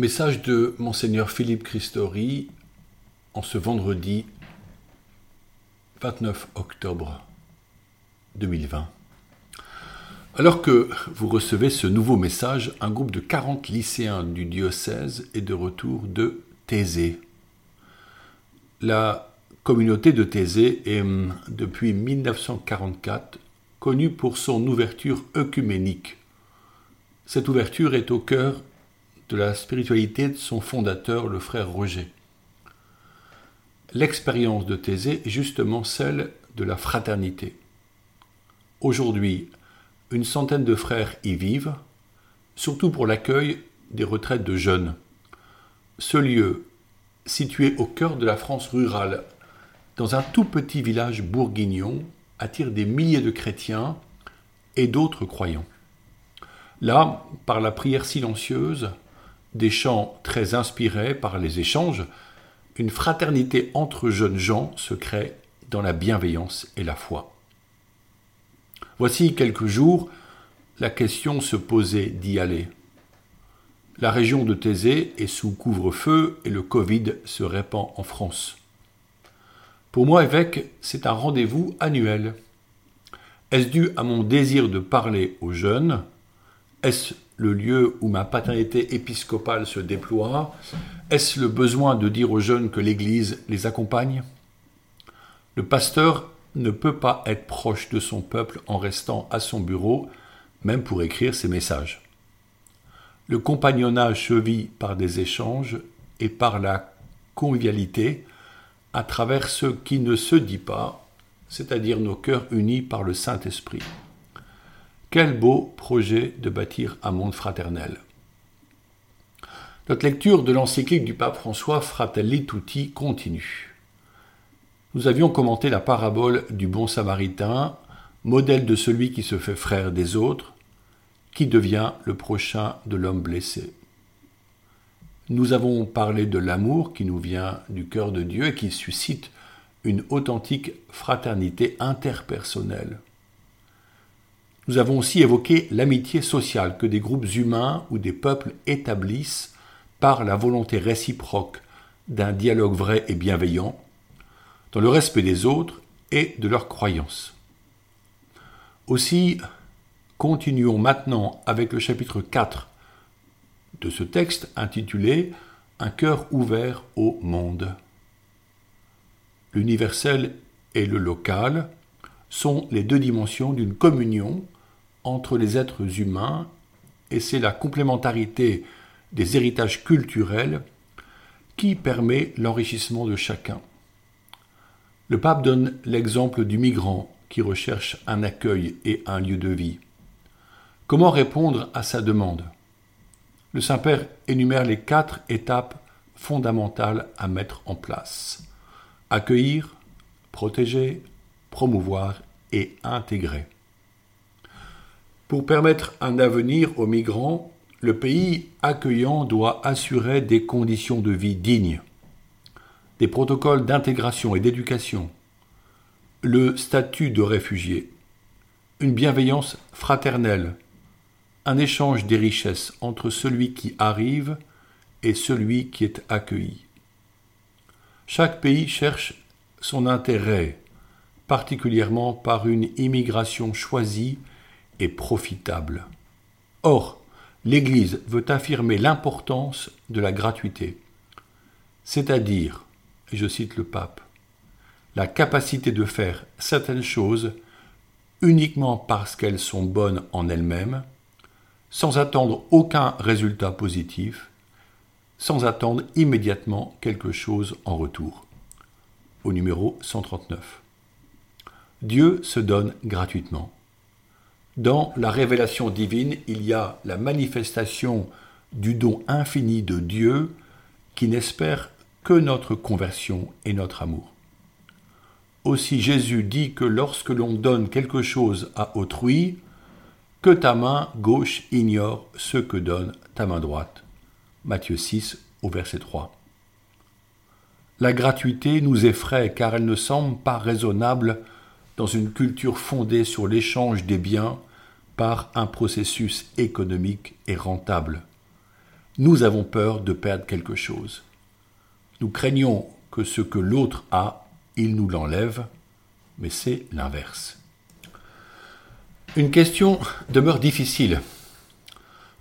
Message de Monseigneur Philippe Christori en ce vendredi 29 octobre 2020. Alors que vous recevez ce nouveau message, un groupe de 40 lycéens du diocèse est de retour de Thésée. La communauté de Thésée est, depuis 1944, connue pour son ouverture œcuménique. Cette ouverture est au cœur de la spiritualité de son fondateur, le frère Roger. L'expérience de Thésée est justement celle de la fraternité. Aujourd'hui, une centaine de frères y vivent, surtout pour l'accueil des retraites de jeunes. Ce lieu, situé au cœur de la France rurale, dans un tout petit village bourguignon, attire des milliers de chrétiens et d'autres croyants. Là, par la prière silencieuse, des chants très inspirés par les échanges, une fraternité entre jeunes gens se crée dans la bienveillance et la foi. Voici quelques jours, la question se posait d'y aller. La région de Thésée est sous couvre-feu et le Covid se répand en France. Pour moi, évêque, c'est un rendez-vous annuel. Est-ce dû à mon désir de parler aux jeunes? Est-ce le lieu où ma paternité épiscopale se déploie Est-ce le besoin de dire aux jeunes que l'Église les accompagne? Le pasteur ne peut pas être proche de son peuple en restant à son bureau, même pour écrire ses messages. Le compagnonnage se vit par des échanges et par la convivialité à travers ce qui ne se dit pas, c'est-à-dire nos cœurs unis par le Saint-Esprit. Quel beau projet de bâtir un monde fraternel. Notre lecture de l'encyclique du pape François Fratelli Tutti continue. Nous avions commenté la parabole du bon samaritain, modèle de celui qui se fait frère des autres, qui devient le prochain de l'homme blessé. Nous avons parlé de l'amour qui nous vient du cœur de Dieu et qui suscite une authentique fraternité interpersonnelle. Nous avons aussi évoqué l'amitié sociale que des groupes humains ou des peuples établissent par la volonté réciproque d'un dialogue vrai et bienveillant, dans le respect des autres et de leurs croyances. Aussi, continuons maintenant avec le chapitre 4 de ce texte intitulé Un cœur ouvert au monde. L'universel et le local sont les deux dimensions d'une communion entre les êtres humains et c'est la complémentarité des héritages culturels qui permet l'enrichissement de chacun. Le pape donne l'exemple du migrant qui recherche un accueil et un lieu de vie. Comment répondre à sa demande? Le Saint-Père énumère les quatre étapes fondamentales à mettre en place. Accueillir, protéger, promouvoir et intégrer. Pour permettre un avenir aux migrants, le pays accueillant doit assurer des conditions de vie dignes, des protocoles d'intégration et d'éducation, le statut de réfugié, une bienveillance fraternelle, un échange des richesses entre celui qui arrive et celui qui est accueilli. Chaque pays cherche son intérêt, particulièrement par une immigration choisie profitable. Or, l'Église veut affirmer l'importance de la gratuité, c'est-à-dire, et je cite le pape, la capacité de faire certaines choses uniquement parce qu'elles sont bonnes en elles-mêmes, sans attendre aucun résultat positif, sans attendre immédiatement quelque chose en retour. Au numéro 139. Dieu se donne gratuitement. Dans la révélation divine, il y a la manifestation du don infini de Dieu qui n'espère que notre conversion et notre amour. Aussi Jésus dit que lorsque l'on donne quelque chose à autrui, que ta main gauche ignore ce que donne ta main droite. Matthieu 6 au verset 3. La gratuité nous effraie car elle ne semble pas raisonnable dans une culture fondée sur l'échange des biens par un processus économique et rentable. nous avons peur de perdre quelque chose. Nous craignons que ce que l'autre a, il nous l'enlève, mais c'est l'inverse. Une question demeure difficile.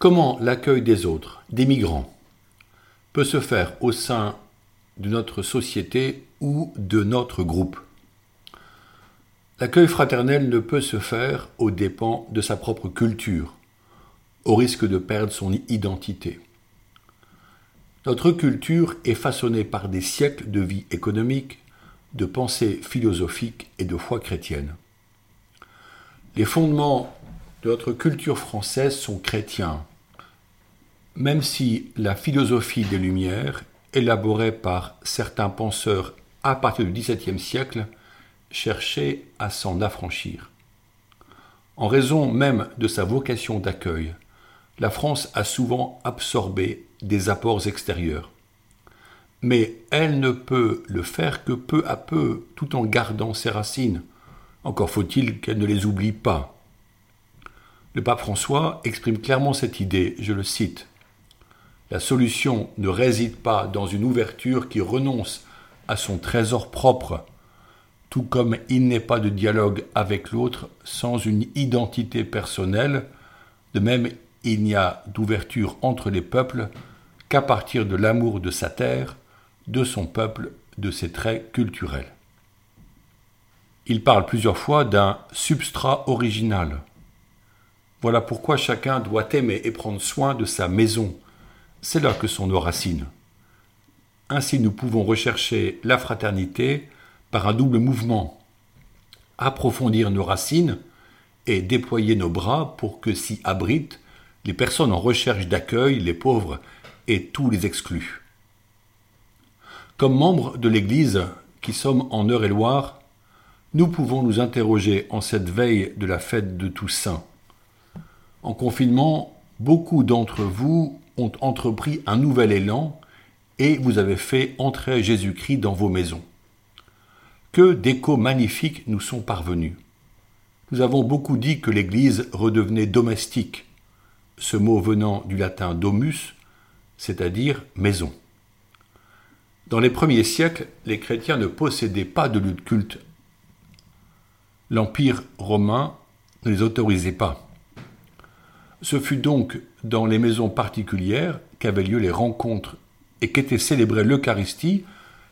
Comment l'accueil des autres, des migrants, peut se faire au sein de notre société ou de notre groupe? L'accueil fraternel ne peut se faire aux dépens de sa propre culture, au risque de perdre son identité. Notre culture est façonnée par des siècles de vie économique, de pensée philosophique et de foi chrétienne. Les fondements de notre culture française sont chrétiens, même si la philosophie des Lumières, élaborée par certains penseurs à partir du XVIIe siècle, cherchait à s'en affranchir. En raison même de sa vocation d'accueil, la France a souvent absorbé des apports extérieurs. Mais elle ne peut le faire que peu à peu, tout en gardant ses racines. Encore faut-il qu'elle ne les oublie pas. Le pape François exprime clairement cette idée, je le cite. La solution ne réside pas dans une ouverture qui renonce à son trésor propre, tout comme il n'est pas de dialogue avec l'autre sans une identité personnelle, de même il n'y a d'ouverture entre les peuples qu'à partir de l'amour de sa terre, de son peuple, de ses traits culturels. Il parle plusieurs fois d'un substrat original. Voilà pourquoi chacun doit aimer et prendre soin de sa maison. C'est là que sont nos racines. Ainsi nous pouvons rechercher la fraternité par un double mouvement. Approfondir nos racines et déployer nos bras pour que s'y abritent les personnes en recherche d'accueil, les pauvres et tous les exclus. Comme membres de l'Église qui sommes en Eure-et-Loire, nous pouvons nous interroger en cette veille de la fête de Toussaint. En confinement, beaucoup d'entre vous ont entrepris un nouvel élan et vous avez fait entrer Jésus-Christ dans vos maisons. Que d'échos magnifiques nous sont parvenus. Nous avons beaucoup dit que l'Église redevenait domestique, ce mot venant du latin domus, c'est-à-dire maison. Dans les premiers siècles, les chrétiens ne possédaient pas de lieu de culte. L'Empire romain ne les autorisait pas. Ce fut donc dans les maisons particulières qu'avaient lieu les rencontres et qu'était célébrée l'Eucharistie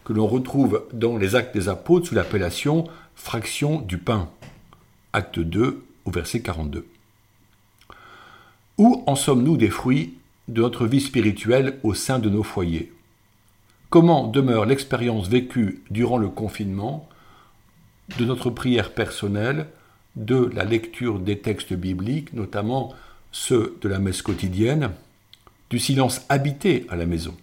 que l'on retrouve dans les actes des apôtres sous l'appellation fraction du pain. Acte 2 au verset 42. Où en sommes-nous des fruits de notre vie spirituelle au sein de nos foyers? Comment demeure l'expérience vécue durant le confinement de notre prière personnelle, de la lecture des textes bibliques, notamment ceux de la messe quotidienne, du silence habité à la maison?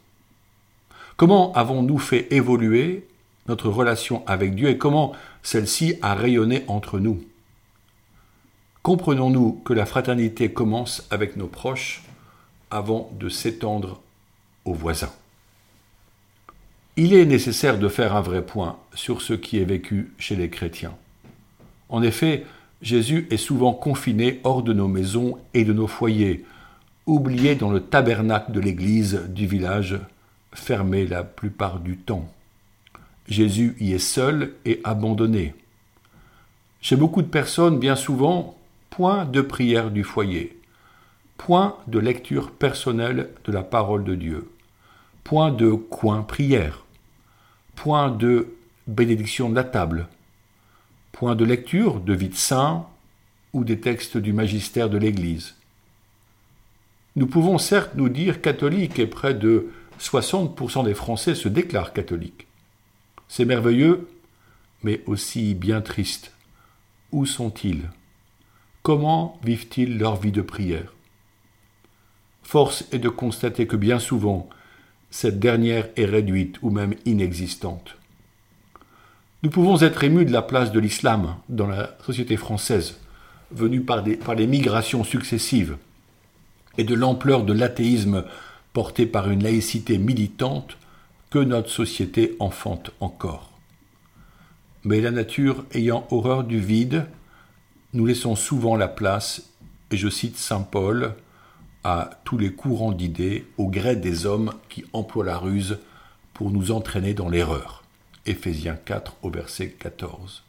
Comment avons-nous fait évoluer notre relation avec Dieu et comment celle-ci a rayonné entre nous? Comprenons-nous que la fraternité commence avec nos proches avant de s'étendre aux voisins. Il est nécessaire de faire un vrai point sur ce qui est vécu chez les chrétiens. En effet, Jésus est souvent confiné hors de nos maisons et de nos foyers, oublié dans le tabernacle de l'église du village, fermé la plupart du temps. Jésus y est seul et abandonné. Chez beaucoup de personnes, bien souvent, point de prière du foyer, point de lecture personnelle de la parole de Dieu, point de coin prière, point de bénédiction de la table, point de lecture de vide saint ou des textes du magistère de l'Église. Nous pouvons certes nous dire catholiques et près de 60% des Français se déclarent catholiques. C'est merveilleux, mais aussi bien triste. Où sont-ils? Comment vivent-ils leur vie de prière? Force est de constater que bien souvent, cette dernière est réduite ou même inexistante. Nous pouvons être émus de la place de l'islam dans la société française, venue par, par les migrations successives, et de l'ampleur de l'athéisme porté par une laïcité militante que notre société enfante encore. Mais la nature ayant horreur du vide, nous laissons souvent la place, et je cite Saint Paul, à tous les courants d'idées au gré des hommes qui emploient la ruse pour nous entraîner dans l'erreur. Éphésiens 4 au verset 14.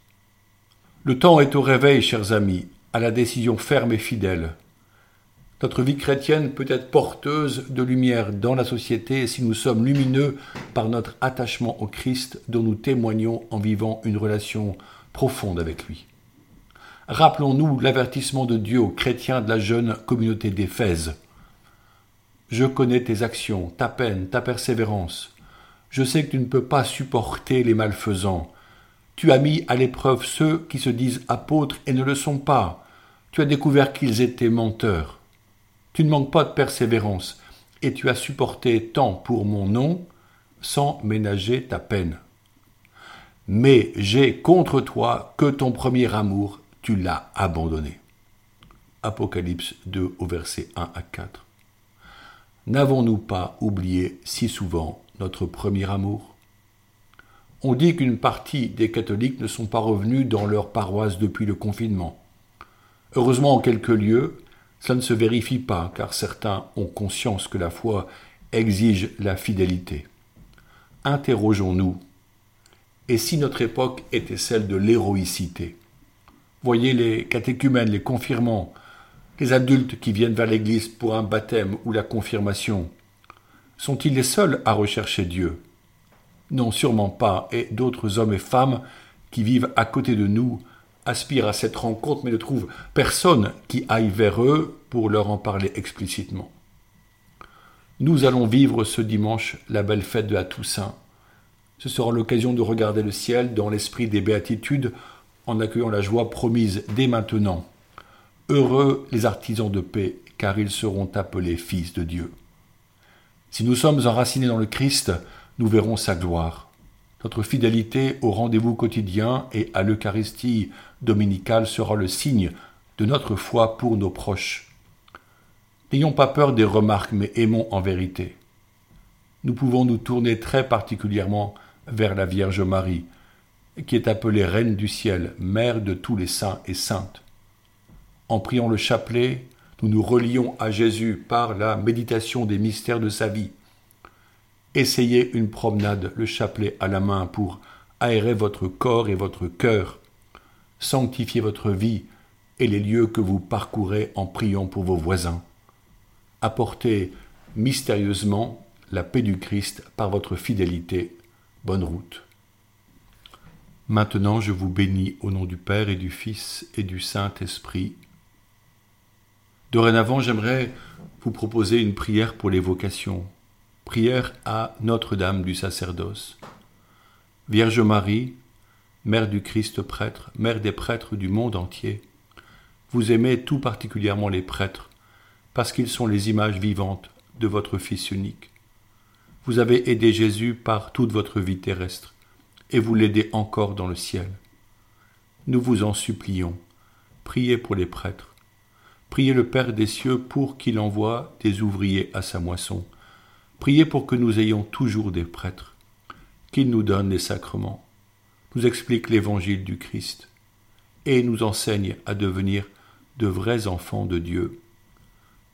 Le temps est au réveil, chers amis, à la décision ferme et fidèle. Notre vie chrétienne peut être porteuse de lumière dans la société si nous sommes lumineux par notre attachement au Christ dont nous témoignons en vivant une relation profonde avec lui. Rappelons-nous l'avertissement de Dieu aux chrétiens de la jeune communauté d'Éphèse. Je connais tes actions, ta peine, ta persévérance. Je sais que tu ne peux pas supporter les malfaisants. Tu as mis à l'épreuve ceux qui se disent apôtres et ne le sont pas. Tu as découvert qu'ils étaient menteurs. Tu ne manques pas de persévérance, et tu as supporté tant pour mon nom, sans ménager ta peine. Mais j'ai contre toi que ton premier amour, tu l'as abandonné. Apocalypse 2 au verset 1 à 4. N'avons-nous pas oublié si souvent notre premier amour? On dit qu'une partie des catholiques ne sont pas revenus dans leur paroisse depuis le confinement. Heureusement, en quelques lieux, ça ne se vérifie pas, car certains ont conscience que la foi exige la fidélité. Interrogeons-nous. Et si notre époque était celle de l'héroïcité? Voyez les catéchumènes, les confirmants, les adultes qui viennent vers l'Église pour un baptême ou la confirmation. Sont-ils les seuls à rechercher Dieu? Non, sûrement pas, et d'autres hommes et femmes qui vivent à côté de nous aspirent à cette rencontre mais ne trouvent personne qui aille vers eux pour leur en parler explicitement. Nous allons vivre ce dimanche la belle fête de la Toussaint. Ce sera l'occasion de regarder le ciel dans l'esprit des béatitudes en accueillant la joie promise dès maintenant. Heureux les artisans de paix, car ils seront appelés fils de Dieu. Si nous sommes enracinés dans le Christ, nous verrons sa gloire. Notre fidélité au rendez-vous quotidien et à l'Eucharistie dominicale sera le signe de notre foi pour nos proches. N'ayons pas peur des remarques, mais aimons en vérité. Nous pouvons nous tourner très particulièrement vers la Vierge Marie, qui est appelée Reine du ciel, Mère de tous les saints et saintes. En priant le chapelet, nous nous relions à Jésus par la méditation des mystères de sa vie. Essayez une promenade, le chapelet à la main, pour aérer votre corps et votre cœur, sanctifier votre vie et les lieux que vous parcourez en priant pour vos voisins. Apportez mystérieusement la paix du Christ par votre fidélité. Bonne route. Maintenant je vous bénis au nom du Père et du Fils et du Saint-Esprit. Dorénavant, j'aimerais vous proposer une prière pour les vocations. Prière à Notre-Dame du sacerdoce. Vierge Marie, Mère du Christ prêtre, Mère des prêtres du monde entier, vous aimez tout particulièrement les prêtres, parce qu'ils sont les images vivantes de votre Fils unique. Vous avez aidé Jésus par toute votre vie terrestre et vous l'aidez encore dans le ciel. Nous vous en supplions, priez pour les prêtres, priez le Père des cieux pour qu'il envoie des ouvriers à sa moisson, priez pour que nous ayons toujours des prêtres, qu'il nous donne les sacrements, nous explique l'évangile du Christ, et nous enseigne à devenir de vrais enfants de Dieu.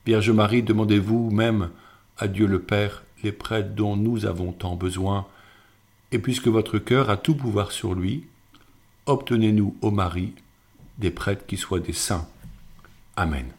Vierge Marie, demandez-vous même à Dieu le Père les prêtres dont nous avons tant besoin, et puisque votre cœur a tout pouvoir sur lui, obtenez-nous, ô Marie, des prêtres qui soient des saints. Amen.